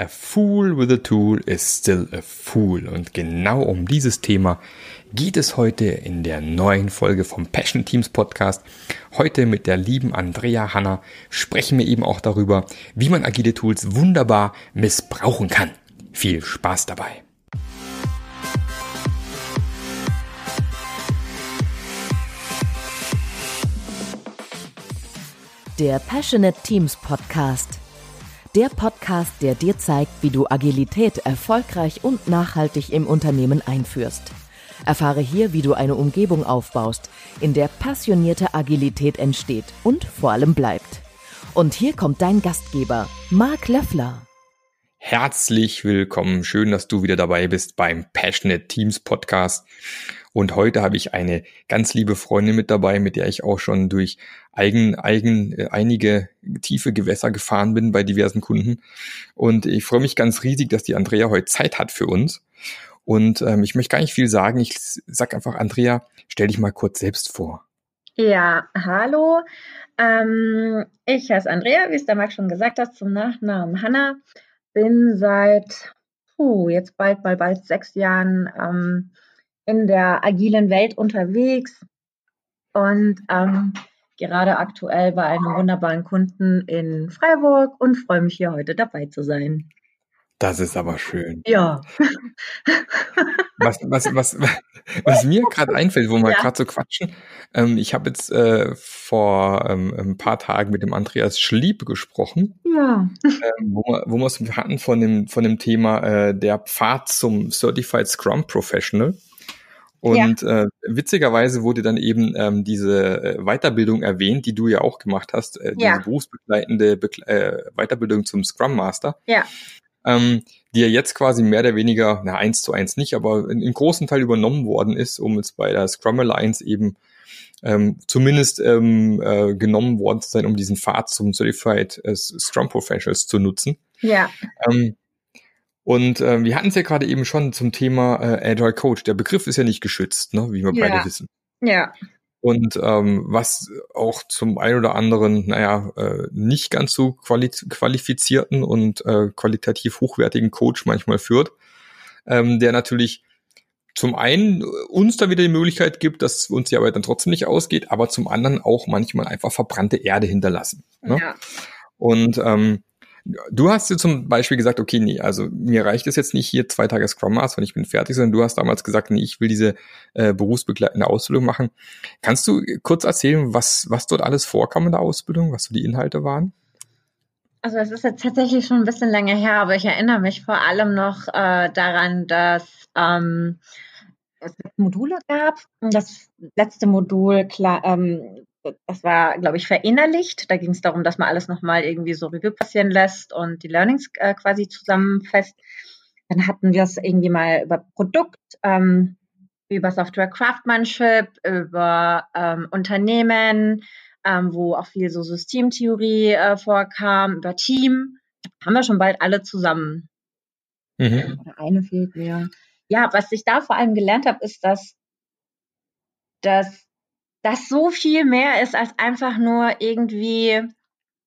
A fool with a tool is still a fool. Und genau um dieses Thema geht es heute in der neuen Folge vom Passion Teams Podcast. Heute mit der lieben Andrea Hanna sprechen wir eben auch darüber, wie man agile Tools wunderbar missbrauchen kann. Viel Spaß dabei. Der Passionate Teams Podcast der Podcast, der dir zeigt, wie du Agilität erfolgreich und nachhaltig im Unternehmen einführst. Erfahre hier, wie du eine Umgebung aufbaust, in der passionierte Agilität entsteht und vor allem bleibt. Und hier kommt dein Gastgeber, Marc Löffler. Herzlich willkommen. Schön, dass du wieder dabei bist beim Passionate Teams Podcast. Und heute habe ich eine ganz liebe Freundin mit dabei, mit der ich auch schon durch eigen, eigen, äh, einige tiefe Gewässer gefahren bin bei diversen Kunden. Und ich freue mich ganz riesig, dass die Andrea heute Zeit hat für uns. Und ähm, ich möchte gar nicht viel sagen. Ich sag einfach, Andrea, stell dich mal kurz selbst vor. Ja, hallo. Ähm, ich heiße Andrea, wie es der Max schon gesagt hat, zum Nachnamen Hanna. Bin seit, puh, jetzt bald, bald, bald sechs Jahren ähm, in der agilen Welt unterwegs und ähm, gerade aktuell bei einem wunderbaren Kunden in Freiburg und freue mich hier heute dabei zu sein. Das ist aber schön. Ja. Was, was, was, was mir gerade einfällt, wo wir ja. gerade so quatschen, ähm, ich habe jetzt äh, vor ähm, ein paar Tagen mit dem Andreas Schlieb gesprochen, ja. ähm, wo, wir, wo wir es hatten von dem, von dem Thema äh, der Pfad zum Certified Scrum Professional. Und ja. äh, witzigerweise wurde dann eben ähm, diese äh, Weiterbildung erwähnt, die du ja auch gemacht hast, äh, diese ja. berufsbegleitende Bekle äh, Weiterbildung zum Scrum Master. Ja. Ähm, die ja jetzt quasi mehr oder weniger, na eins zu eins nicht, aber in, in großen Teil übernommen worden ist, um jetzt bei der Scrum Alliance eben ähm, zumindest ähm, äh, genommen worden zu sein, um diesen Pfad zum Certified äh, Scrum Professionals zu nutzen. Ja. Ähm, und äh, wir hatten es ja gerade eben schon zum Thema äh, Agile Coach. Der Begriff ist ja nicht geschützt, ne, wie wir ja. beide wissen. Ja. Und ähm, was auch zum ein oder anderen, naja, äh, nicht ganz so quali qualifizierten und äh, qualitativ hochwertigen Coach manchmal führt, ähm, der natürlich zum einen uns da wieder die Möglichkeit gibt, dass uns die Arbeit dann trotzdem nicht ausgeht, aber zum anderen auch manchmal einfach verbrannte Erde hinterlassen. Ne? Ja. Und ähm, Du hast dir zum Beispiel gesagt, okay, nee, also mir reicht es jetzt nicht hier zwei Tage Scrum Master und ich bin fertig, sondern du hast damals gesagt, nee, ich will diese äh, berufsbegleitende Ausbildung machen. Kannst du kurz erzählen, was, was dort alles vorkam in der Ausbildung, was so die Inhalte waren? Also es ist jetzt tatsächlich schon ein bisschen länger her, aber ich erinnere mich vor allem noch äh, daran, dass ähm, es Module gab. Das letzte Modul klar, ähm, das war, glaube ich, verinnerlicht. Da ging es darum, dass man alles nochmal irgendwie so Revue passieren lässt und die Learnings äh, quasi zusammenfasst. Dann hatten wir es irgendwie mal über Produkt, ähm, über Software Craftsmanship, über ähm, Unternehmen, ähm, wo auch viel so Systemtheorie äh, vorkam, über Team. Haben wir schon bald alle zusammen. Mhm. Oder eine fehlt mir. Ja, was ich da vor allem gelernt habe, ist, dass, dass das so viel mehr ist als einfach nur irgendwie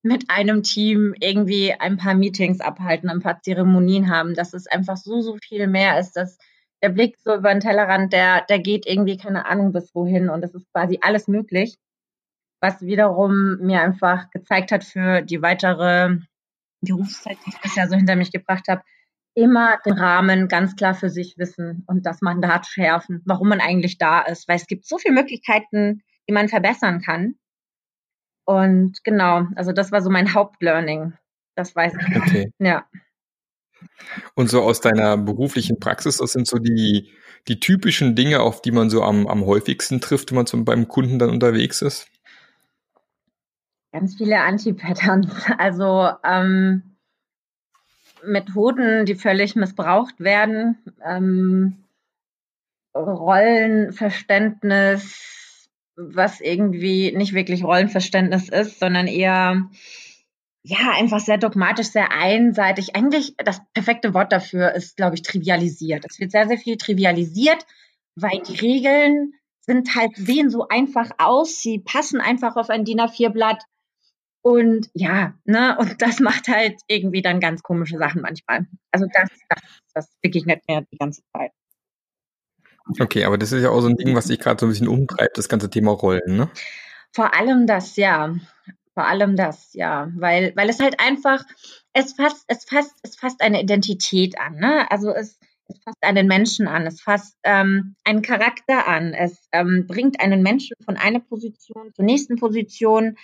mit einem Team irgendwie ein paar Meetings abhalten, ein paar Zeremonien haben, dass es einfach so, so viel mehr ist, dass der Blick so über den Tellerrand, der, der geht irgendwie keine Ahnung bis wohin und es ist quasi alles möglich, was wiederum mir einfach gezeigt hat für die weitere Berufszeit, die ich bisher so hinter mich gebracht habe, immer den Rahmen ganz klar für sich wissen und das Mandat schärfen, warum man eigentlich da ist, weil es gibt so viele Möglichkeiten, die man verbessern kann. Und genau, also das war so mein Hauptlearning. Das weiß ich. Okay. Ja. Und so aus deiner beruflichen Praxis, das sind so die, die typischen Dinge, auf die man so am, am häufigsten trifft, wenn man so beim Kunden dann unterwegs ist? Ganz viele Anti-Patterns. Also ähm, Methoden, die völlig missbraucht werden, ähm, Rollenverständnis, was irgendwie nicht wirklich Rollenverständnis ist, sondern eher ja, einfach sehr dogmatisch, sehr einseitig. Eigentlich das perfekte Wort dafür ist, glaube ich, trivialisiert. Es wird sehr, sehr viel trivialisiert, weil die Regeln sind halt, sehen so einfach aus. Sie passen einfach auf ein DIN A4-Blatt. Und ja, ne, und das macht halt irgendwie dann ganz komische Sachen manchmal. Also das, das, das begegnet mir die ganze Zeit. Okay, aber das ist ja auch so ein Ding, was sich gerade so ein bisschen umtreibt, das ganze Thema Rollen, ne? Vor allem das, ja. Vor allem das, ja. Weil, weil es halt einfach, es fasst, es fasst, es fasst eine Identität an, ne? Also es, es fasst einen Menschen an, es fasst ähm, einen Charakter an, es ähm, bringt einen Menschen von einer Position zur nächsten Position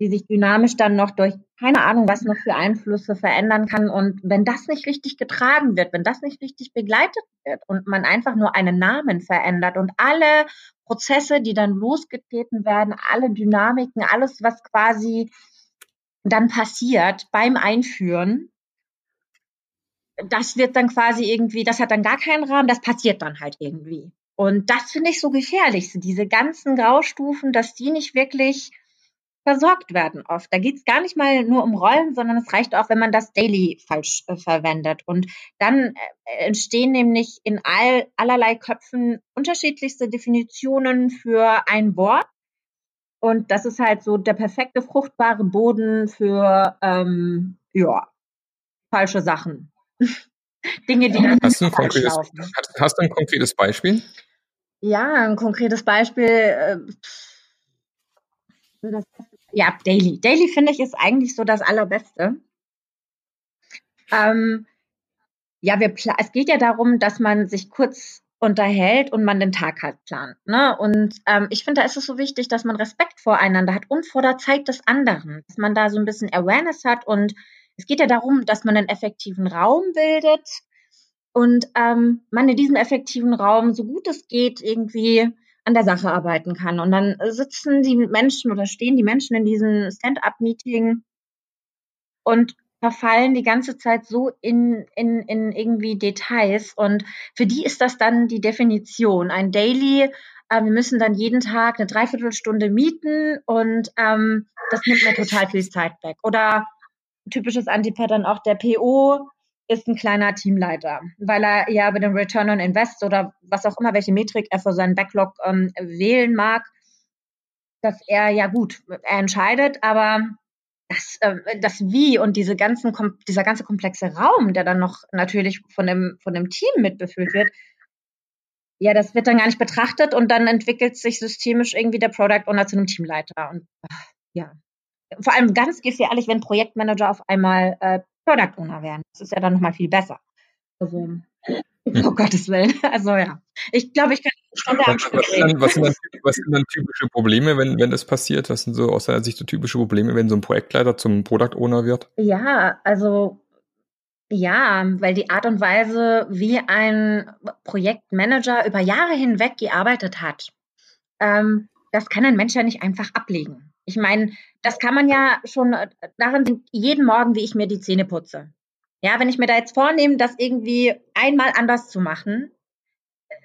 die sich dynamisch dann noch durch keine Ahnung, was noch für Einflüsse verändern kann. Und wenn das nicht richtig getragen wird, wenn das nicht richtig begleitet wird und man einfach nur einen Namen verändert und alle Prozesse, die dann losgetreten werden, alle Dynamiken, alles, was quasi dann passiert beim Einführen, das wird dann quasi irgendwie, das hat dann gar keinen Rahmen, das passiert dann halt irgendwie. Und das finde ich so gefährlich, diese ganzen Graustufen, dass die nicht wirklich versorgt werden oft. Da geht es gar nicht mal nur um Rollen, sondern es reicht auch, wenn man das Daily falsch äh, verwendet. Und dann äh, entstehen nämlich in all, allerlei Köpfen unterschiedlichste Definitionen für ein Wort. Und das ist halt so der perfekte fruchtbare Boden für ähm, ja, falsche Sachen. Dinge, die dann hast du, ein konkretes, hast, hast, du ein konkretes Beispiel? Ja, ein konkretes Beispiel. Äh, das ja, Daily. Daily finde ich ist eigentlich so das Allerbeste. Ähm, ja, wir es geht ja darum, dass man sich kurz unterhält und man den Tag halt plant. Ne? Und ähm, ich finde, da ist es so wichtig, dass man Respekt voreinander hat und vor der Zeit des anderen, dass man da so ein bisschen Awareness hat. Und es geht ja darum, dass man einen effektiven Raum bildet und ähm, man in diesem effektiven Raum, so gut es geht, irgendwie an der Sache arbeiten kann. Und dann sitzen die Menschen oder stehen die Menschen in diesem Stand-up-Meeting und verfallen die ganze Zeit so in, in, in irgendwie Details. Und für die ist das dann die Definition. Ein Daily, äh, wir müssen dann jeden Tag eine Dreiviertelstunde mieten und ähm, das nimmt mir total viel Zeit weg. Oder typisches Antipattern auch der PO, ist ein kleiner Teamleiter, weil er ja bei dem Return on Invest oder was auch immer, welche Metrik er für seinen Backlog ähm, wählen mag, dass er ja gut, er entscheidet, aber das, äh, das Wie und diese ganzen, dieser ganze komplexe Raum, der dann noch natürlich von dem, von dem Team mitbefüllt wird, ja, das wird dann gar nicht betrachtet und dann entwickelt sich systemisch irgendwie der Product Owner zu einem Teamleiter und ja. Vor allem ganz gefährlich, wenn Projektmanager auf einmal äh, Product Owner werden. Das ist ja dann nochmal viel besser. Also, hm. oh Gottes Willen. Also ja. Ich glaube, ich kann schon was, was, sind dann, was, sind dann, was sind dann typische Probleme, wenn, wenn das passiert? Was sind so aus deiner Sicht so typische Probleme, wenn so ein Projektleiter zum Product Owner wird? Ja, also ja, weil die Art und Weise, wie ein Projektmanager über Jahre hinweg gearbeitet hat, ähm, das kann ein Mensch ja nicht einfach ablegen. Ich meine, das kann man ja schon äh, daran sehen, jeden Morgen, wie ich mir die Zähne putze. Ja, wenn ich mir da jetzt vornehme, das irgendwie einmal anders zu machen,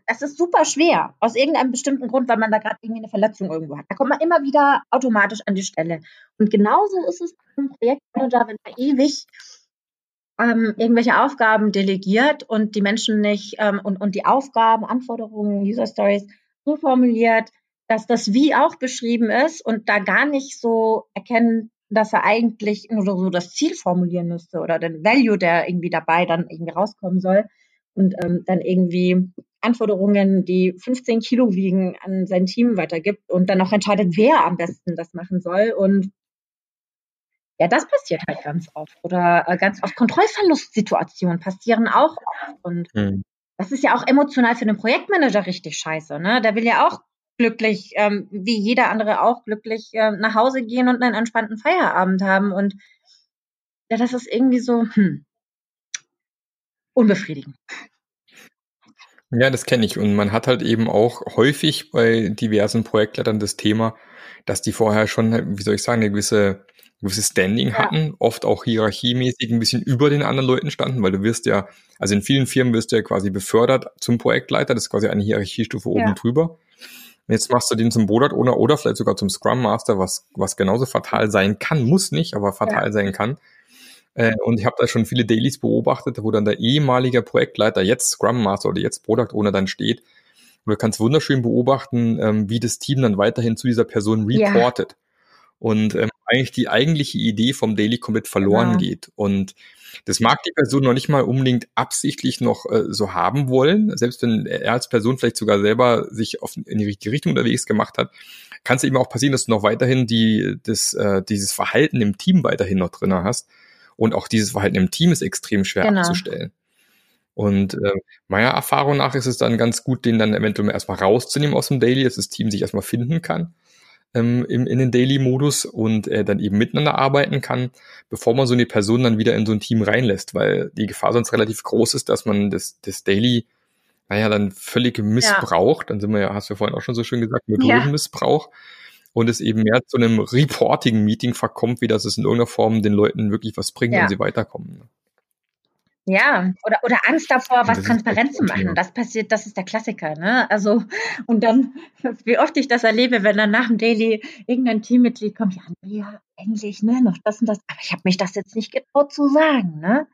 das ist super schwer. Aus irgendeinem bestimmten Grund, weil man da gerade irgendwie eine Verletzung irgendwo hat. Da kommt man immer wieder automatisch an die Stelle. Und genauso ist es beim Projektmanager, wenn er ewig ähm, irgendwelche Aufgaben delegiert und die Menschen nicht ähm, und, und die Aufgaben, Anforderungen, User Stories so formuliert, dass das Wie auch beschrieben ist und da gar nicht so erkennen, dass er eigentlich nur so das Ziel formulieren müsste oder den Value, der irgendwie dabei dann irgendwie rauskommen soll und ähm, dann irgendwie Anforderungen, die 15 Kilo wiegen, an sein Team weitergibt und dann noch entscheidet, wer am besten das machen soll. Und ja, das passiert halt ganz oft. Oder äh, ganz oft Kontrollverlustsituationen passieren auch oft. Und mhm. das ist ja auch emotional für den Projektmanager richtig scheiße. Ne? Der will ja auch glücklich, ähm, wie jeder andere auch glücklich äh, nach Hause gehen und einen entspannten Feierabend haben. Und ja, das ist irgendwie so hm, unbefriedigend. Ja, das kenne ich. Und man hat halt eben auch häufig bei diversen Projektleitern das Thema, dass die vorher schon, wie soll ich sagen, eine gewisse, gewisse Standing ja. hatten, oft auch hierarchiemäßig ein bisschen über den anderen Leuten standen, weil du wirst ja, also in vielen Firmen wirst du ja quasi befördert zum Projektleiter, das ist quasi eine Hierarchiestufe oben ja. drüber. Jetzt machst du den zum Product Owner oder vielleicht sogar zum Scrum Master, was, was genauso fatal sein kann, muss nicht, aber fatal ja. sein kann. Äh, und ich habe da schon viele Dailies beobachtet, wo dann der ehemalige Projektleiter, jetzt Scrum Master oder jetzt Product Owner dann steht. Und du kannst wunderschön beobachten, ähm, wie das Team dann weiterhin zu dieser Person reportet. Ja. Und ähm, eigentlich die eigentliche Idee vom Daily komplett verloren genau. geht. Und das mag die Person noch nicht mal unbedingt absichtlich noch äh, so haben wollen. Selbst wenn er als Person vielleicht sogar selber sich auf, in die richtige Richtung unterwegs gemacht hat, kann es eben auch passieren, dass du noch weiterhin die, das, äh, dieses Verhalten im Team weiterhin noch drin hast. Und auch dieses Verhalten im Team ist extrem schwer genau. abzustellen. Und äh, meiner Erfahrung nach ist es dann ganz gut, den dann eventuell erstmal rauszunehmen aus dem Daily, dass das Team sich erstmal finden kann ähm, im, in den Daily-Modus und äh, dann eben miteinander arbeiten kann, bevor man so eine Person dann wieder in so ein Team reinlässt, weil die Gefahr sonst relativ groß ist, dass man das, das Daily, naja, dann völlig missbraucht. Ja. Dann sind wir ja, hast du ja vorhin auch schon so schön gesagt, Methodenmissbrauch. Ja. Und es eben mehr zu einem Reporting-Meeting verkommt, wie dass es in irgendeiner Form den Leuten wirklich was bringt ja. und sie weiterkommen. Ja, oder, oder Angst davor, was transparent zu machen. Das passiert, das ist der Klassiker, ne? Also, und dann, wie oft ich das erlebe, wenn dann nach dem Daily irgendein Teammitglied kommt, ja, ja, endlich, ne, noch das und das, aber ich habe mich das jetzt nicht getraut zu sagen, ne?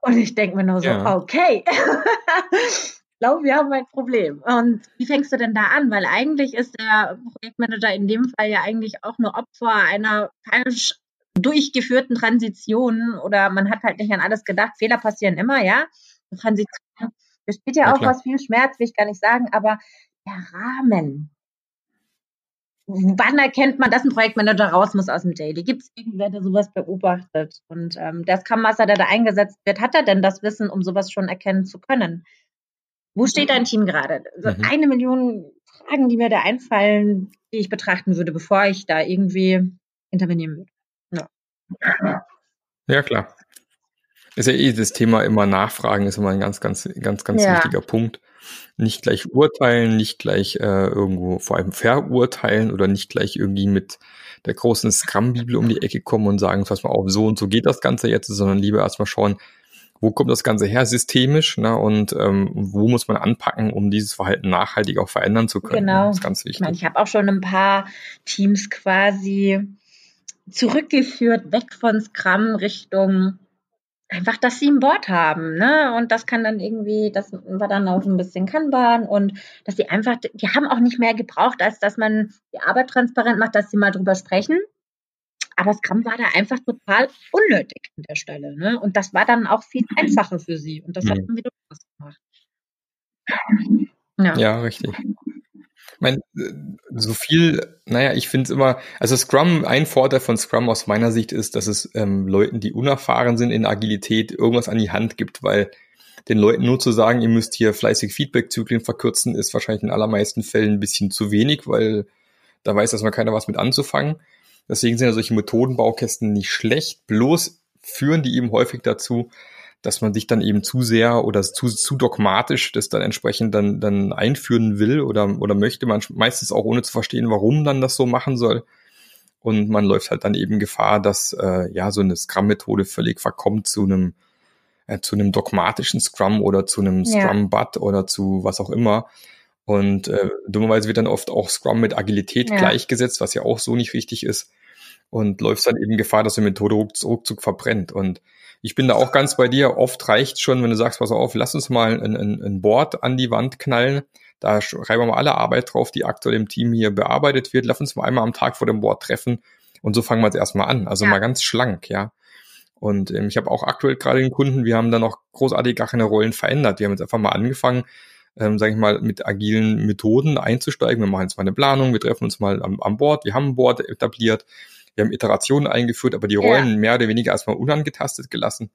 Und ich denke mir nur so, ja. okay, ich glaube, wir haben ein Problem. Und wie fängst du denn da an? Weil eigentlich ist der Projektmanager in dem Fall ja eigentlich auch nur Opfer einer falsch durchgeführten Transitionen oder man hat halt nicht an alles gedacht. Fehler passieren immer, ja. Transition besteht ja, ja auch aus viel Schmerz, will ich gar nicht sagen, aber der Rahmen. Wann erkennt man, dass ein Projektmanager raus muss aus dem Daily? Gibt es irgendwer, der sowas beobachtet? Und ähm, der Scrum Master, der da eingesetzt wird, hat er denn das Wissen, um sowas schon erkennen zu können? Wo steht dein Team gerade? Also mhm. Eine Million Fragen, die mir da einfallen, die ich betrachten würde, bevor ich da irgendwie intervenieren würde. Ja, klar. Ist ja eh das Thema immer Nachfragen, ist immer ein ganz, ganz, ganz, ganz ja. wichtiger Punkt. Nicht gleich urteilen, nicht gleich äh, irgendwo vor allem verurteilen oder nicht gleich irgendwie mit der großen Scrum-Bibel um die Ecke kommen und sagen, pass mal auf, so und so geht das Ganze jetzt, sondern lieber erstmal schauen, wo kommt das Ganze her systemisch ne, und ähm, wo muss man anpacken, um dieses Verhalten nachhaltig auch verändern zu können. Genau. Das ist ganz wichtig. Ich, meine, ich habe auch schon ein paar Teams quasi zurückgeführt, weg von Scrum Richtung einfach, dass sie ein Board haben, ne? Und das kann dann irgendwie, das war dann auch ein bisschen Kanban und dass sie einfach, die haben auch nicht mehr gebraucht, als dass man die Arbeit transparent macht, dass sie mal drüber sprechen. Aber Scrum war da einfach total unnötig an der Stelle, ne? Und das war dann auch viel einfacher für sie und das mhm. hat dann wieder Spaß gemacht. Ja. ja, richtig. Ich meine, so viel, naja, ich finde es immer, also Scrum, ein Vorteil von Scrum aus meiner Sicht ist, dass es ähm, Leuten, die unerfahren sind in Agilität, irgendwas an die Hand gibt, weil den Leuten nur zu sagen, ihr müsst hier fleißig Feedback-Zyklen verkürzen, ist wahrscheinlich in allermeisten Fällen ein bisschen zu wenig, weil da weiß erstmal keiner was mit anzufangen. Deswegen sind ja solche Methodenbaukästen nicht schlecht, bloß führen die eben häufig dazu, dass man sich dann eben zu sehr oder zu, zu dogmatisch das dann entsprechend dann, dann einführen will oder, oder möchte man meistens auch ohne zu verstehen, warum dann das so machen soll. Und man läuft halt dann eben Gefahr, dass äh, ja so eine Scrum-Methode völlig verkommt zu einem äh, zu einem dogmatischen Scrum oder zu einem Scrum-Bud oder zu was auch immer. Und äh, dummerweise wird dann oft auch Scrum mit Agilität ja. gleichgesetzt, was ja auch so nicht richtig ist. Und läuft dann eben Gefahr, dass die Methode ruckzuck verbrennt. Und ich bin da auch ganz bei dir. Oft reicht schon, wenn du sagst, pass auf, lass uns mal ein, ein, ein Board an die Wand knallen. Da schreiben wir mal alle Arbeit drauf, die aktuell im Team hier bearbeitet wird. Lass uns mal einmal am Tag vor dem Board treffen. Und so fangen wir jetzt erstmal an. Also ja. mal ganz schlank, ja. Und ähm, ich habe auch aktuell gerade den Kunden, wir haben da noch großartig gar keine Rollen verändert. Wir haben jetzt einfach mal angefangen, ähm, sage ich mal, mit agilen Methoden einzusteigen. Wir machen jetzt mal eine Planung, wir treffen uns mal am, am Board, wir haben ein Board etabliert, wir haben Iterationen eingeführt, aber die Rollen ja. mehr oder weniger erstmal unangetastet gelassen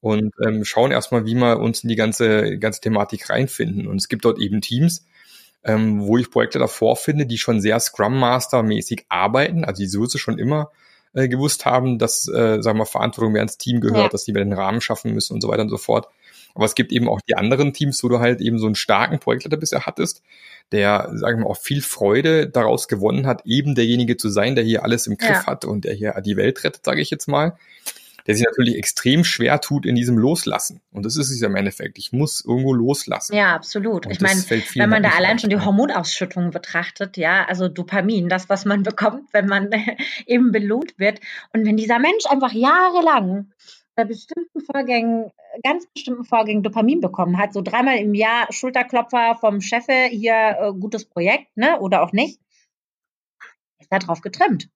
und ähm, schauen erstmal, wie wir uns in die ganze, ganze Thematik reinfinden. Und es gibt dort eben Teams, ähm, wo ich Projekte davor finde, die schon sehr Scrum Master mäßig arbeiten, also die sowieso schon immer äh, gewusst haben, dass, äh, sagen wir, Verantwortung mehr ins Team gehört, ja. dass die mir den Rahmen schaffen müssen und so weiter und so fort. Aber es gibt eben auch die anderen Teams, wo du halt eben so einen starken Projektleiter bisher hattest, der, sagen wir mal, auch viel Freude daraus gewonnen hat, eben derjenige zu sein, der hier alles im Griff ja. hat und der hier die Welt rettet, sage ich jetzt mal der sich natürlich extrem schwer tut in diesem Loslassen. Und das ist es ja im Endeffekt. Ich muss irgendwo loslassen. Ja, absolut. Und ich meine, wenn man da allein schon die Hormonausschüttung betrachtet, ja, also Dopamin, das, was man bekommt, wenn man eben belohnt wird. Und wenn dieser Mensch einfach jahrelang bei bestimmten Vorgängen, ganz bestimmten Vorgängen Dopamin bekommen hat, so dreimal im Jahr Schulterklopfer vom Chefe, hier äh, gutes Projekt, ne, oder auch nicht, ist da drauf getrimmt.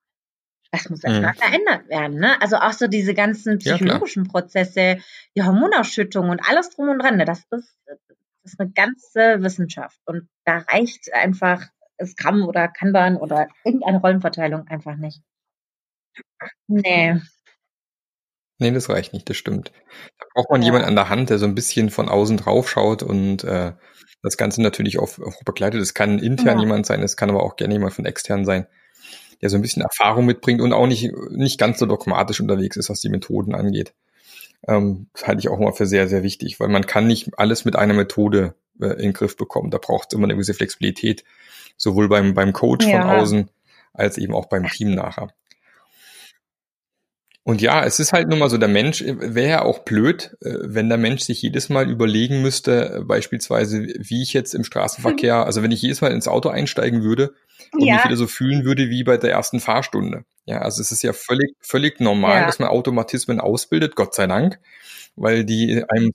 das muss erstmal mhm. verändert werden. Ne? Also auch so diese ganzen psychologischen ja, Prozesse, die Hormonausschüttung und alles drum und dran. Ne? Das ist, das ist eine ganze Wissenschaft. Und da reicht einfach Scrum oder Kanban oder irgendeine Rollenverteilung einfach nicht. Nee. Nee, das reicht nicht, das stimmt. Da braucht man ja. jemanden an der Hand, der so ein bisschen von außen drauf schaut und äh, das Ganze natürlich auch, auch begleitet. Das kann intern ja. jemand sein, es kann aber auch gerne jemand von extern sein, der so ein bisschen Erfahrung mitbringt und auch nicht, nicht ganz so dogmatisch unterwegs ist, was die Methoden angeht. Ähm, das halte ich auch immer für sehr, sehr wichtig, weil man kann nicht alles mit einer Methode äh, in den Griff bekommen. Da braucht es immer eine gewisse Flexibilität, sowohl beim, beim Coach ja. von außen als eben auch beim Team nachher. Und ja, es ist halt nun mal so, der Mensch äh, wäre ja auch blöd, äh, wenn der Mensch sich jedes Mal überlegen müsste, äh, beispielsweise, wie ich jetzt im Straßenverkehr, also wenn ich jedes Mal ins Auto einsteigen würde und ja. mich wieder so fühlen würde wie bei der ersten Fahrstunde. Ja, also es ist ja völlig, völlig normal, ja. dass man Automatismen ausbildet, Gott sei Dank weil die einem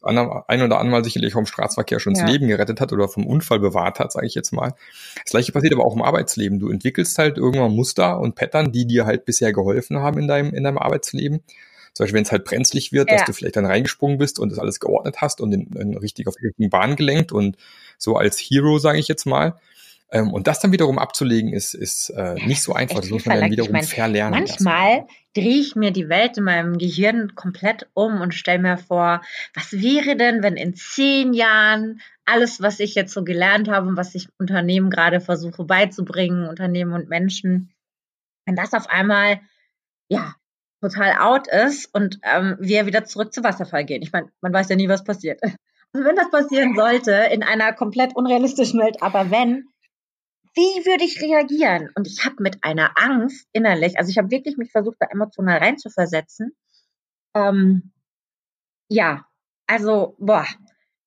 ein oder andere sicherlich vom Straßenverkehr schon ja. das Leben gerettet hat oder vom Unfall bewahrt hat, sage ich jetzt mal. Das gleiche passiert aber auch im Arbeitsleben. Du entwickelst halt irgendwann Muster und Pattern, die dir halt bisher geholfen haben in deinem, in deinem Arbeitsleben. Zum Beispiel, wenn es halt brenzlig wird, ja. dass du vielleicht dann reingesprungen bist und das alles geordnet hast und in, in richtig auf die richtigen Bahn gelenkt und so als Hero, sage ich jetzt mal. Ähm, und das dann wiederum abzulegen, ist, ist äh, nicht so einfach. Das muss man dann wiederum ich mein, verlernen. Manchmal drehe ich mir die Welt in meinem Gehirn komplett um und stelle mir vor, was wäre denn, wenn in zehn Jahren alles, was ich jetzt so gelernt habe und was ich Unternehmen gerade versuche beizubringen, Unternehmen und Menschen, wenn das auf einmal, ja, total out ist und ähm, wir wieder zurück zu Wasserfall gehen. Ich meine, man weiß ja nie, was passiert. Also wenn das passieren sollte, in einer komplett unrealistischen Welt, aber wenn, wie würde ich reagieren? Und ich habe mit einer Angst innerlich, also ich habe wirklich mich versucht, da emotional reinzuversetzen. Ähm, ja, also, boah,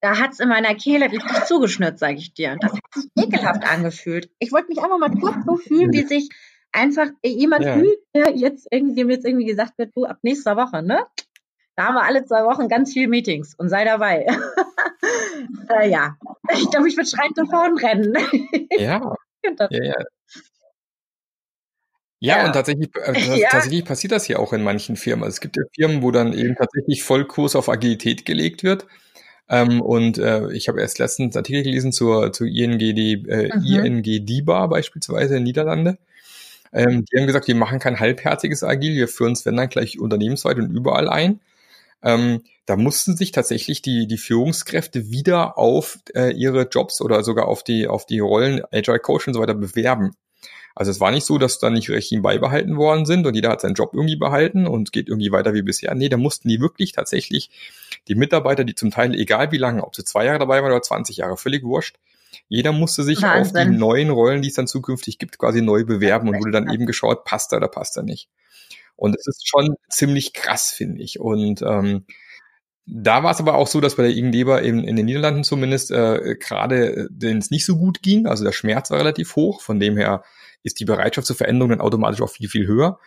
da hat's in meiner Kehle richtig zugeschnürt, sage ich dir. Und das hat sich ekelhaft angefühlt. Ich wollte mich einfach mal kurz so fühlen, wie sich einfach jemand ja. fühlt, der jetzt irgendwie, jetzt irgendwie gesagt wird, du, ab nächster Woche, ne? Da haben wir alle zwei Wochen ganz viele Meetings und sei dabei. äh, ja, ich glaube, ich würde schreiend davon rennen. ja, ja, ja. Ja, ja, und tatsächlich, äh, ja. tatsächlich passiert das ja auch in manchen Firmen. Also es gibt ja Firmen, wo dann eben tatsächlich Vollkurs auf Agilität gelegt wird. Ähm, und äh, ich habe erst letztens einen Artikel gelesen zur, zur ING, die, äh, mhm. ING DIBA beispielsweise in Niederlande. Ähm, die haben gesagt, wir machen kein halbherziges Agil, wir führen es wenn dann gleich unternehmensweit und überall ein. Ähm, da mussten sich tatsächlich die, die Führungskräfte wieder auf äh, ihre Jobs oder sogar auf die, auf die Rollen Agile Coach und so weiter bewerben. Also es war nicht so, dass da nicht Regime beibehalten worden sind und jeder hat seinen Job irgendwie behalten und geht irgendwie weiter wie bisher. Nee, da mussten die wirklich tatsächlich die Mitarbeiter, die zum Teil, egal wie lange, ob sie zwei Jahre dabei waren oder 20 Jahre, völlig wurscht, jeder musste sich Wahnsinn. auf die neuen Rollen, die es dann zukünftig gibt, quasi neu bewerben und wurde dann eben geschaut, passt er oder passt er nicht. Und es ist schon ziemlich krass, finde ich. Und ähm, da war es aber auch so, dass bei der Igen Leber eben in den Niederlanden zumindest äh, gerade äh, denen es nicht so gut ging. Also der Schmerz war relativ hoch. Von dem her ist die Bereitschaft zur Veränderung dann automatisch auch viel, viel höher.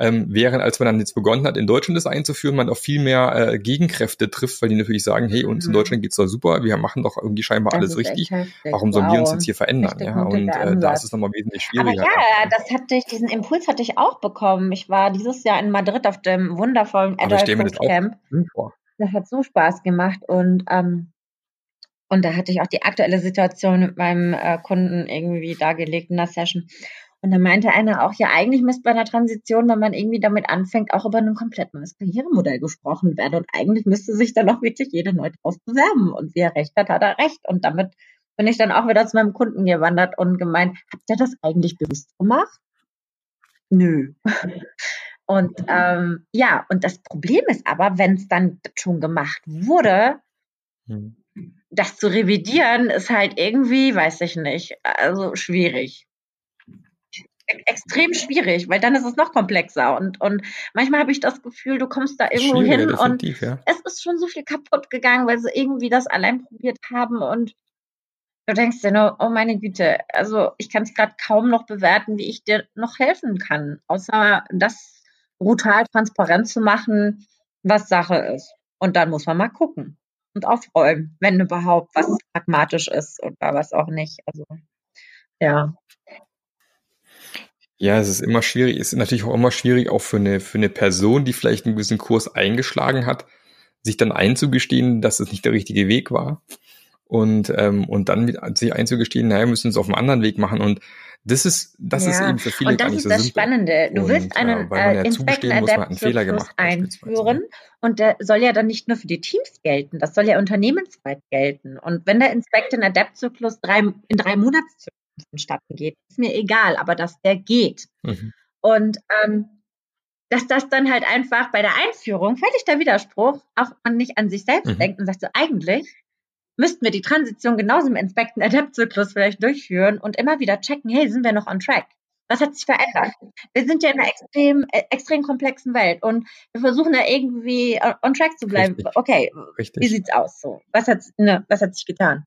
Ähm, während als man dann jetzt begonnen hat, in Deutschland das einzuführen, man auch viel mehr äh, Gegenkräfte trifft, weil die natürlich sagen, hey, uns mhm. in Deutschland geht's doch super, wir machen doch irgendwie scheinbar das alles richtig. Warum sollen wow. wir uns jetzt hier verändern? Ja, und äh, da ist es nochmal wesentlich schwieriger. Aber ja, das hatte ich, diesen Impuls hatte ich auch bekommen. Ich war dieses Jahr in Madrid auf dem wundervollen Coach Camp. Das hat so Spaß gemacht und ähm, und da hatte ich auch die aktuelle Situation mit meinem äh, Kunden irgendwie dargelegt in der Session. Und da meinte einer auch, ja, eigentlich müsste bei einer Transition, wenn man irgendwie damit anfängt, auch über ein komplett neues Karrieremodell gesprochen werden. Und eigentlich müsste sich dann auch wirklich jeder neu drauf bewerben. Und wie er recht hat, hat er recht. Und damit bin ich dann auch wieder zu meinem Kunden gewandert und gemeint, habt ihr das eigentlich bewusst gemacht? Nö. Und ähm, ja, und das Problem ist aber, wenn es dann schon gemacht wurde, hm. das zu revidieren ist halt irgendwie, weiß ich nicht, also schwierig extrem schwierig, weil dann ist es noch komplexer und, und manchmal habe ich das Gefühl, du kommst da irgendwo hin und ja. es ist schon so viel kaputt gegangen, weil sie irgendwie das allein probiert haben und du denkst dir nur, oh meine Güte, also ich kann es gerade kaum noch bewerten, wie ich dir noch helfen kann, außer das brutal transparent zu machen, was Sache ist. Und dann muss man mal gucken und aufräumen, wenn überhaupt was pragmatisch ist oder was auch nicht. Also ja. Ja, es ist immer schwierig. Es ist natürlich auch immer schwierig, auch für eine, für eine Person, die vielleicht einen gewissen Kurs eingeschlagen hat, sich dann einzugestehen, dass es nicht der richtige Weg war. Und, ähm, und dann mit, sich einzugestehen, naja, wir müssen es auf einem anderen Weg machen. Und das ist, das ja. ist eben für viele so simpel. Und das ist das Spannende. Du willst einen äh, ja Inspector Adapt einführen ne? und der soll ja dann nicht nur für die Teams gelten, das soll ja unternehmensweit gelten. Und wenn der Inspector Adapt Zyklus drei, in drei Monatszyklen vonstatten geht, ist mir egal, aber dass der geht. Mhm. Und ähm, dass das dann halt einfach bei der Einführung, völlig der Widerspruch, auch man nicht an sich selbst mhm. denkt und sagt so, eigentlich müssten wir die Transition genauso im Inspekten Adapt-Zyklus vielleicht durchführen und immer wieder checken, hey, sind wir noch on track? Was hat sich verändert? Wir sind ja in einer extrem, äh, extrem komplexen Welt und wir versuchen da irgendwie on track zu bleiben. Richtig. Okay, Richtig. wie sieht's aus? So, was hat, ne, was hat sich getan?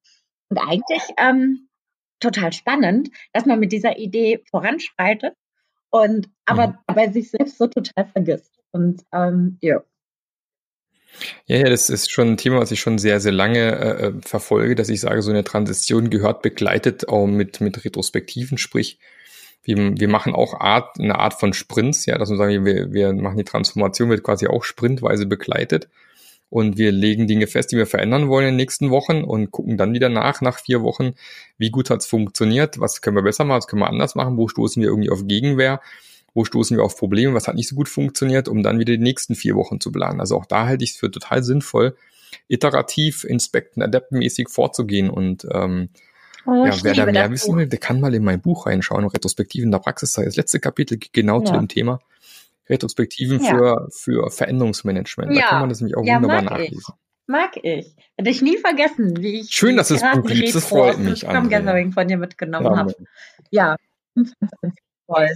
Und eigentlich ähm, total spannend, dass man mit dieser Idee voranschreitet und aber mhm. bei sich selbst so total vergisst. Und ähm, ja. Ja, ja, das ist schon ein Thema, was ich schon sehr, sehr lange äh, äh, verfolge, dass ich sage, so eine Transition gehört begleitet auch mit, mit Retrospektiven, sprich, wir, wir machen auch Art, eine Art von Sprints, ja, dass wir sagen, wir, wir machen die Transformation, wird quasi auch sprintweise begleitet und wir legen Dinge fest, die wir verändern wollen in den nächsten Wochen und gucken dann wieder nach, nach vier Wochen, wie gut hat's funktioniert, was können wir besser machen, was können wir anders machen, wo stoßen wir irgendwie auf Gegenwehr wo stoßen wir auf Probleme, was hat nicht so gut funktioniert, um dann wieder die nächsten vier Wochen zu planen. Also auch da halte ich es für total sinnvoll, iterativ, inspekten, adaptmäßig vorzugehen und ähm, oh, ja, wer da mehr wissen will, der kann mal in mein Buch reinschauen, Retrospektiven der Praxis. Das letzte Kapitel genau ja. zu dem Thema. Retrospektiven ja. für, für Veränderungsmanagement. Ja. Da kann man das nämlich auch wunderbar nachlesen. Ich. Mag ich. Hätte ich nie vergessen, wie ich Schön, dass es Buch gibt. Das freut mich. Scrum Gathering von dir mitgenommen ja, habe. Ja, toll.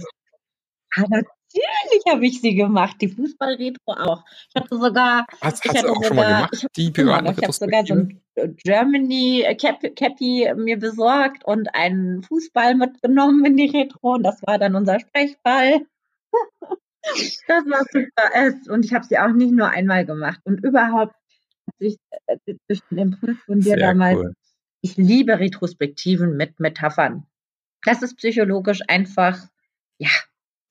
Ja, natürlich habe ich sie gemacht, die Fußballretro auch. Ich hatte sogar. Hast, ich hast du auch sogar, schon mal gemacht, ich die Piraten Ich habe sogar so ein Germany äh, Cap, Cappy mir besorgt und einen Fußball mitgenommen in die Retro und das war dann unser Sprechball. das war super. Und ich habe sie auch nicht nur einmal gemacht. Und überhaupt durch, äh, durch den Impuls von dir Sehr damals. Cool. Ich liebe Retrospektiven mit Metaphern. Das ist psychologisch einfach, ja,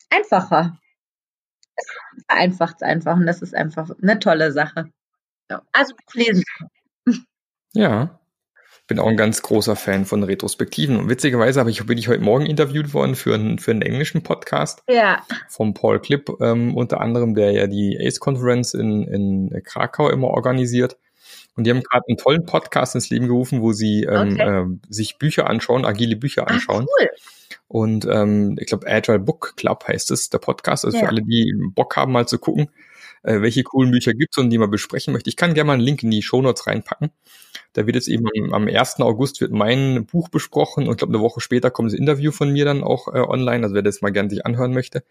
einfacher. Es vereinfacht es einfach und das ist einfach eine tolle Sache. Also lesen. Ja, bin auch ein ganz großer Fan von Retrospektiven. Und witzigerweise habe ich, bin ich heute Morgen interviewt worden für einen, für einen englischen Podcast. Ja. Vom Paul Klipp, ähm, unter anderem, der ja die ACE-Conference in, in Krakau immer organisiert. Und die haben gerade einen tollen Podcast ins Leben gerufen, wo sie ähm, okay. äh, sich Bücher anschauen, agile Bücher anschauen. Ach, cool. Und ähm, ich glaube, Agile Book Club heißt es, der Podcast. Also ja. für alle, die Bock haben, mal zu gucken, äh, welche coolen Bücher gibt's und die man besprechen möchte. Ich kann gerne mal einen Link in die Show Notes reinpacken. Da wird jetzt eben am, am 1. August wird mein Buch besprochen und ich glaube, eine Woche später kommt das Interview von mir dann auch äh, online, also wer das mal gerne sich anhören möchte.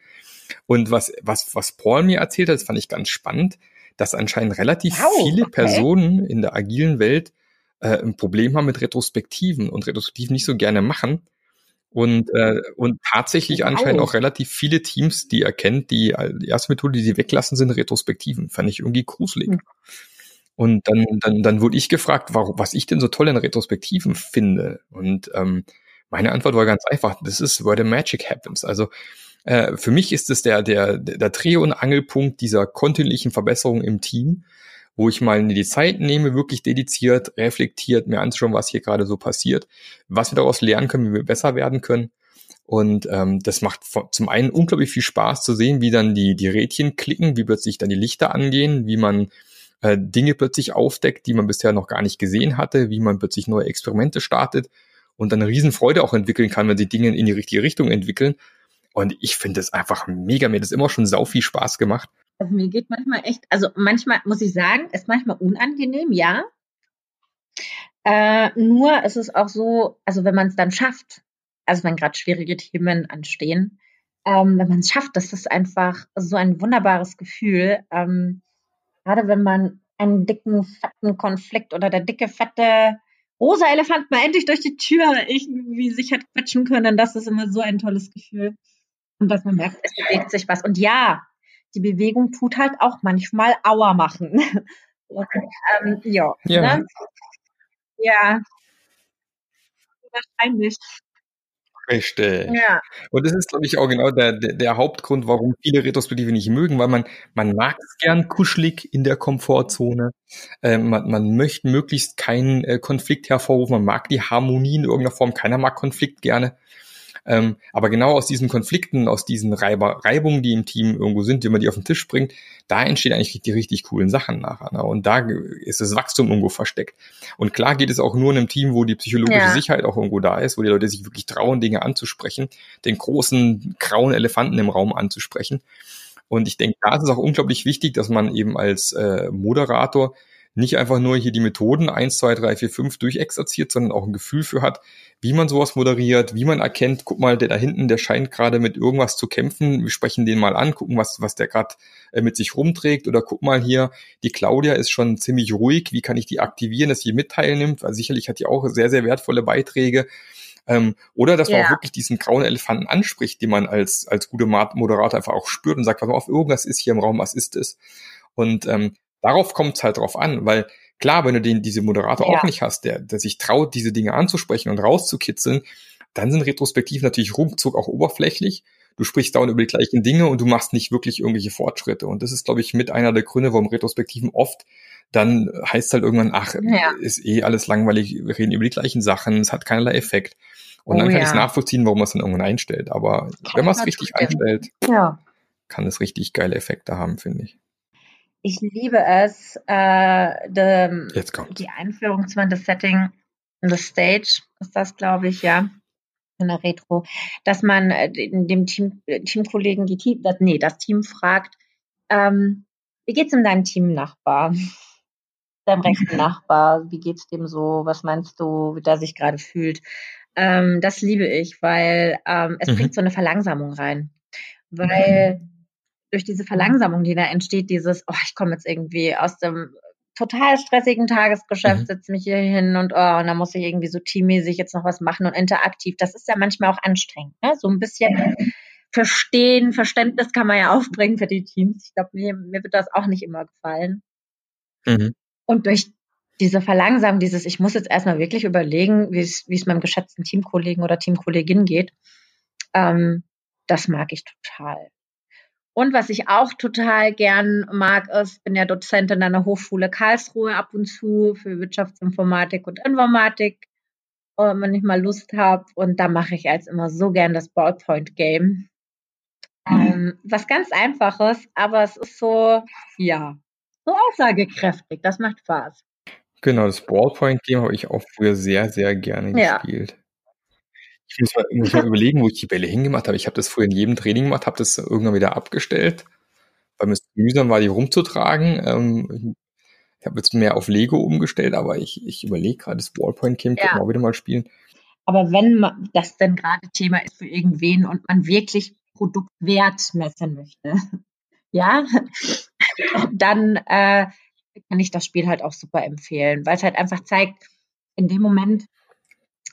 Und was, was, was Paul mir erzählt hat, das fand ich ganz spannend, dass anscheinend relativ wow, viele okay. Personen in der agilen Welt äh, ein Problem haben mit Retrospektiven und Retrospektiven nicht so gerne machen und, äh, und tatsächlich wow. anscheinend auch relativ viele Teams, die erkennt, die, die erste Methode, die sie weglassen, sind Retrospektiven. Fand ich irgendwie gruselig. Mhm. Und dann, dann, dann wurde ich gefragt, warum, was ich denn so toll in Retrospektiven finde. Und ähm, meine Antwort war ganz einfach, das ist where the magic happens. Also äh, für mich ist es der, der, der Dreh- und Angelpunkt dieser kontinuierlichen Verbesserung im Team, wo ich mal die Zeit nehme, wirklich dediziert, reflektiert, mir anzuschauen, was hier gerade so passiert, was wir daraus lernen können, wie wir besser werden können. Und ähm, das macht zum einen unglaublich viel Spaß zu sehen, wie dann die, die Rädchen klicken, wie plötzlich dann die Lichter angehen, wie man äh, Dinge plötzlich aufdeckt, die man bisher noch gar nicht gesehen hatte, wie man plötzlich neue Experimente startet und dann eine Riesenfreude auch entwickeln kann, wenn die Dinge in die richtige Richtung entwickeln. Und ich finde es einfach mega. Mir hat das immer schon sau viel Spaß gemacht. Also mir geht manchmal echt, also manchmal muss ich sagen, ist manchmal unangenehm, ja. Äh, nur ist es auch so, also wenn man es dann schafft, also wenn gerade schwierige Themen anstehen, ähm, wenn man es schafft, das ist einfach so ein wunderbares Gefühl. Ähm, gerade wenn man einen dicken, fetten Konflikt oder der dicke, fette rosa Elefant mal endlich durch die Tür irgendwie sich hat quetschen können, das ist immer so ein tolles Gefühl. Und dass man merkt, es bewegt sich was. Und ja, die Bewegung tut halt auch manchmal Auer machen. Und, ähm, ja. Ja. Ne? ja. Wahrscheinlich. Richtig. Ja. Und das ist, glaube ich, auch genau der, der, der, Hauptgrund, warum viele Retrospektive nicht mögen, weil man, man mag es gern kuschelig in der Komfortzone. Äh, man, man möchte möglichst keinen äh, Konflikt hervorrufen. Man mag die Harmonie in irgendeiner Form. Keiner mag Konflikt gerne. Ähm, aber genau aus diesen Konflikten, aus diesen Reiber, Reibungen, die im Team irgendwo sind, wenn man die auf den Tisch bringt, da entstehen eigentlich die richtig coolen Sachen nachher. Ne? Und da ist das Wachstum irgendwo versteckt. Und klar geht es auch nur in einem Team, wo die psychologische ja. Sicherheit auch irgendwo da ist, wo die Leute sich wirklich trauen, Dinge anzusprechen, den großen grauen Elefanten im Raum anzusprechen. Und ich denke, da ist es auch unglaublich wichtig, dass man eben als äh, Moderator nicht einfach nur hier die Methoden eins, zwei, drei, vier, fünf durchexerziert, sondern auch ein Gefühl für hat, wie man sowas moderiert, wie man erkennt, guck mal, der da hinten, der scheint gerade mit irgendwas zu kämpfen, wir sprechen den mal an, gucken, was, was der gerade äh, mit sich rumträgt oder guck mal hier, die Claudia ist schon ziemlich ruhig, wie kann ich die aktivieren, dass sie mit teilnimmt, weil sicherlich hat die auch sehr, sehr wertvolle Beiträge. Ähm, oder dass man yeah. auch wirklich diesen grauen Elefanten anspricht, den man als, als gute Moderator einfach auch spürt und sagt, pass mal auf, irgendwas ist hier im Raum, was ist es? Und ähm, Darauf kommt es halt drauf an, weil klar, wenn du den, diese Moderator ja. auch nicht hast, der, der sich traut, diese Dinge anzusprechen und rauszukitzeln, dann sind Retrospektiven natürlich ruckzuck auch oberflächlich. Du sprichst dauernd über die gleichen Dinge und du machst nicht wirklich irgendwelche Fortschritte. Und das ist, glaube ich, mit einer der Gründe, warum Retrospektiven oft dann heißt halt irgendwann, ach, ja. ist eh alles langweilig, wir reden über die gleichen Sachen, es hat keinerlei Effekt. Und oh, dann kann ja. ich es nachvollziehen, warum man es dann irgendwann einstellt. Aber kann wenn man es richtig einstellt, ja. kann es richtig geile Effekte haben, finde ich. Ich liebe es, äh, de, die Einführung zu das Setting, the Stage ist das, glaube ich, ja, in der Retro, dass man äh, dem Team, äh, Teamkollegen, die Team, das, nee, das Team fragt, ähm, wie geht's in deinem Teamnachbar? Deinem rechten Nachbar, wie geht's dem so? Was meinst du, wie der sich gerade fühlt? Ähm, das liebe ich, weil ähm, es mhm. bringt so eine Verlangsamung rein. Weil mhm durch diese Verlangsamung, die da entsteht, dieses, oh, ich komme jetzt irgendwie aus dem total stressigen Tagesgeschäft, mhm. setze mich hier hin und, oh, und dann muss ich irgendwie so teammäßig jetzt noch was machen und interaktiv. Das ist ja manchmal auch anstrengend. Ne? So ein bisschen Verstehen, Verständnis kann man ja aufbringen für die Teams. Ich glaube, mir, mir wird das auch nicht immer gefallen. Mhm. Und durch diese Verlangsamung, dieses, ich muss jetzt erstmal wirklich überlegen, wie es, meinem geschätzten Teamkollegen oder Teamkollegin geht, ähm, das mag ich total. Und was ich auch total gern mag, ist, bin ja Dozentin an der Hochschule Karlsruhe ab und zu für Wirtschaftsinformatik und Informatik, wenn ich mal Lust habe. Und da mache ich als immer so gern das Ballpoint Game. Ähm, was ganz einfaches, aber es ist so, ja, so aussagekräftig. Das macht Spaß. Genau, das Ballpoint Game habe ich auch früher sehr, sehr gerne ja. gespielt. Ich muss mal, muss mal überlegen, wo ich die Bälle hingemacht habe. Ich habe das früher in jedem Training gemacht, habe das irgendwann wieder abgestellt, weil mir es mühsam war, die rumzutragen. Ähm, ich habe jetzt mehr auf Lego umgestellt, aber ich, ich überlege gerade, das Wallpoint Game ja. auch wieder mal spielen. Aber wenn man, das denn gerade Thema ist für irgendwen und man wirklich Produktwert messen möchte, ja, dann äh, kann ich das Spiel halt auch super empfehlen, weil es halt einfach zeigt, in dem Moment,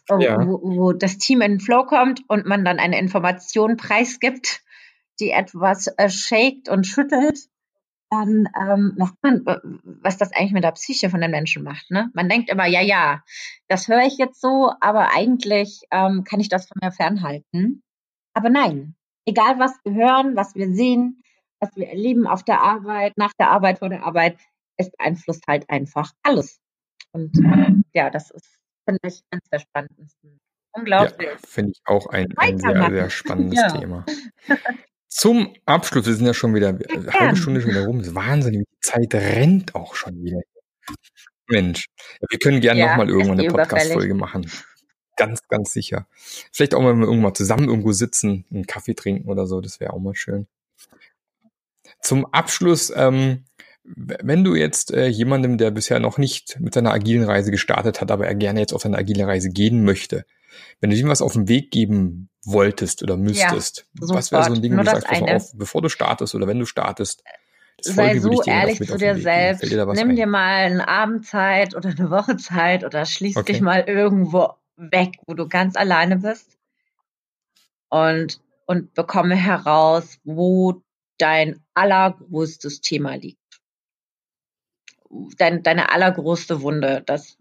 ja. wo, wo das Team in den Flow kommt und man dann eine Information preisgibt, die etwas äh, shakt und schüttelt, dann ähm, macht man, was das eigentlich mit der Psyche von den Menschen macht. Ne? Man denkt immer, ja, ja, das höre ich jetzt so, aber eigentlich ähm, kann ich das von mir fernhalten. Aber nein, egal was wir hören, was wir sehen, was wir erleben auf der Arbeit, nach der Arbeit, vor der Arbeit, es beeinflusst halt einfach alles. Und äh, ja, das ist finde ich eines der spannendsten. Unglaublich. Ja, finde ich auch ein, ein sehr, sehr spannendes ja. Thema. Zum Abschluss, wir sind ja schon wieder eine halbe Stunde schon wieder rum. Das ist Wahnsinn, die Zeit rennt auch schon wieder. Mensch, wir können gerne ja, nochmal irgendwann eine Podcast-Folge machen. Ganz, ganz sicher. Vielleicht auch mal irgendwann zusammen irgendwo sitzen, einen Kaffee trinken oder so, das wäre auch mal schön. Zum Abschluss, ähm, wenn du jetzt äh, jemandem, der bisher noch nicht mit seiner agilen Reise gestartet hat, aber er gerne jetzt auf seine agile Reise gehen möchte, wenn du ihm was auf den Weg geben wolltest oder müsstest, ja, was wäre so ein Ding, wo du sagst, pass auf, bevor du startest oder wenn du startest, sei so ehrlich zu dir selbst, dir nimm ein? dir mal eine Abendzeit oder eine Woche Zeit oder schließ okay. dich mal irgendwo weg, wo du ganz alleine bist und, und bekomme heraus, wo dein allergrößtes Thema liegt dein, deine allergrößte Wunde. Das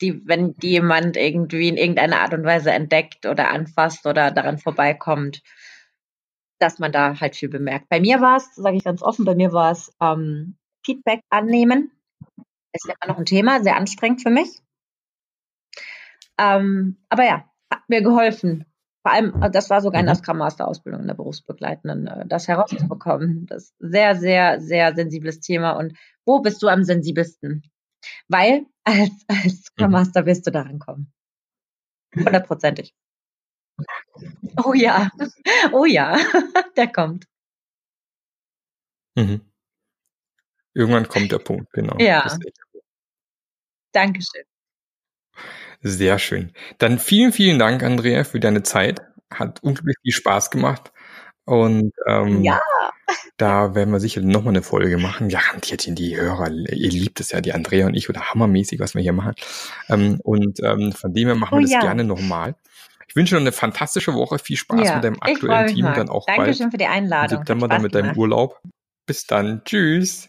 die, wenn die jemand irgendwie in irgendeiner Art und Weise entdeckt oder anfasst oder daran vorbeikommt, dass man da halt viel bemerkt. Bei mir war es, sage ich ganz offen, bei mir war es ähm, Feedback annehmen. Ist immer noch ein Thema, sehr anstrengend für mich. Ähm, aber ja, hat mir geholfen. Vor allem, äh, das war sogar in der mhm. Scrum Master Ausbildung in der berufsbegleitenden, äh, das herauszubekommen. Das ist sehr, sehr, sehr sensibles Thema. Und wo bist du am sensibelsten? Weil als, als Scrum mhm. Master wirst du daran kommen. Hundertprozentig. Oh ja, oh ja, der kommt. Mhm. Irgendwann kommt der Punkt, genau. Ja. Dankeschön. Sehr schön. Dann vielen, vielen Dank, Andrea, für deine Zeit. Hat unglaublich viel Spaß gemacht. Und ähm, ja. da werden wir sicher nochmal eine Folge machen. Garantiert in die Hörer. Ihr liebt es ja, die Andrea und ich, oder hammermäßig, was wir hier machen. Ähm, und ähm, von dem her machen oh, wir das ja. gerne nochmal. Ich wünsche dir eine fantastische Woche. Viel Spaß ja, mit deinem aktuellen Team. Dann auch Dankeschön bald. für die Einladung. Im September dann mit deinem Urlaub. Bis dann. Tschüss.